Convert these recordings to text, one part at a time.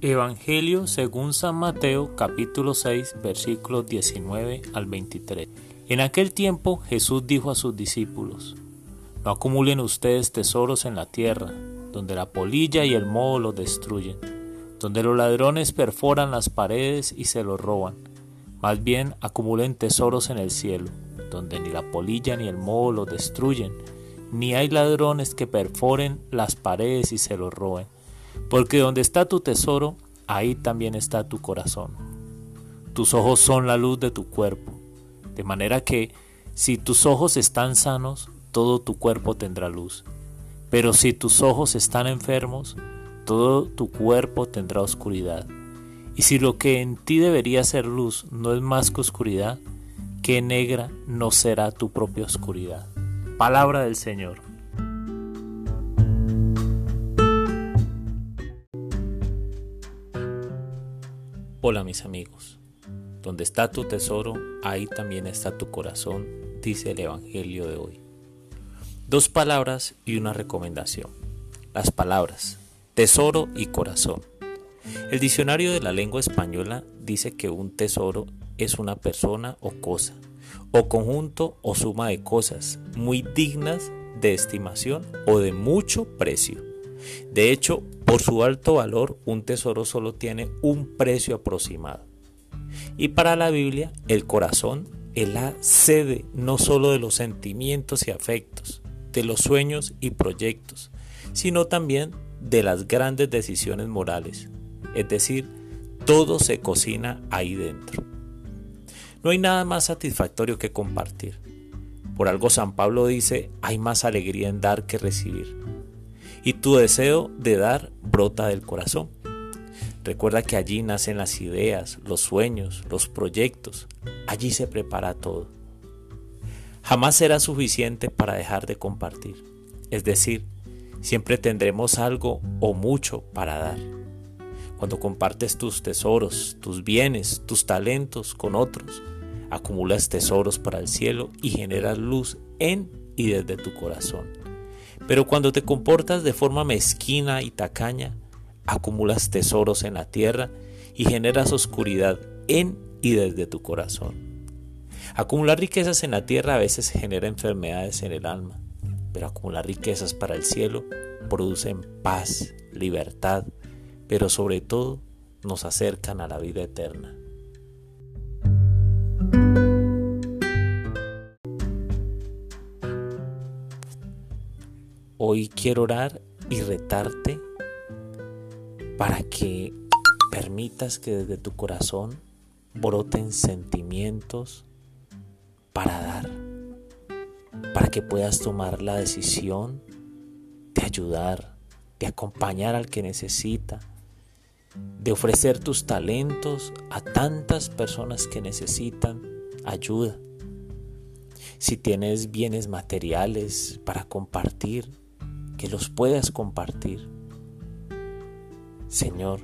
Evangelio según San Mateo capítulo 6 versículos 19 al 23. En aquel tiempo Jesús dijo a sus discípulos, No acumulen ustedes tesoros en la tierra, donde la polilla y el moho los destruyen, donde los ladrones perforan las paredes y se los roban. Más bien acumulen tesoros en el cielo, donde ni la polilla ni el moho los destruyen, ni hay ladrones que perforen las paredes y se los roben porque donde está tu tesoro, ahí también está tu corazón. Tus ojos son la luz de tu cuerpo, de manera que si tus ojos están sanos, todo tu cuerpo tendrá luz. Pero si tus ojos están enfermos, todo tu cuerpo tendrá oscuridad. Y si lo que en ti debería ser luz no es más que oscuridad, qué negra no será tu propia oscuridad. Palabra del Señor. Hola mis amigos, donde está tu tesoro, ahí también está tu corazón, dice el Evangelio de hoy. Dos palabras y una recomendación. Las palabras tesoro y corazón. El diccionario de la lengua española dice que un tesoro es una persona o cosa, o conjunto o suma de cosas muy dignas de estimación o de mucho precio. De hecho, por su alto valor, un tesoro solo tiene un precio aproximado. Y para la Biblia, el corazón es la sede no solo de los sentimientos y afectos, de los sueños y proyectos, sino también de las grandes decisiones morales. Es decir, todo se cocina ahí dentro. No hay nada más satisfactorio que compartir. Por algo San Pablo dice, hay más alegría en dar que recibir y tu deseo de dar brota del corazón. Recuerda que allí nacen las ideas, los sueños, los proyectos. Allí se prepara todo. Jamás será suficiente para dejar de compartir. Es decir, siempre tendremos algo o mucho para dar. Cuando compartes tus tesoros, tus bienes, tus talentos con otros, acumulas tesoros para el cielo y generas luz en y desde tu corazón. Pero cuando te comportas de forma mezquina y tacaña, acumulas tesoros en la tierra y generas oscuridad en y desde tu corazón. Acumular riquezas en la tierra a veces genera enfermedades en el alma, pero acumular riquezas para el cielo producen paz, libertad, pero sobre todo nos acercan a la vida eterna. Hoy quiero orar y retarte para que permitas que desde tu corazón broten sentimientos para dar, para que puedas tomar la decisión de ayudar, de acompañar al que necesita, de ofrecer tus talentos a tantas personas que necesitan ayuda. Si tienes bienes materiales para compartir, que los puedas compartir. Señor,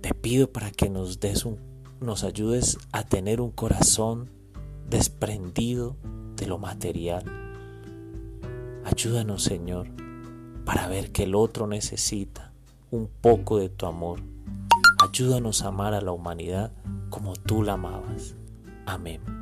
te pido para que nos des un, nos ayudes a tener un corazón desprendido de lo material. Ayúdanos, Señor, para ver que el otro necesita un poco de tu amor. Ayúdanos a amar a la humanidad como tú la amabas. Amén.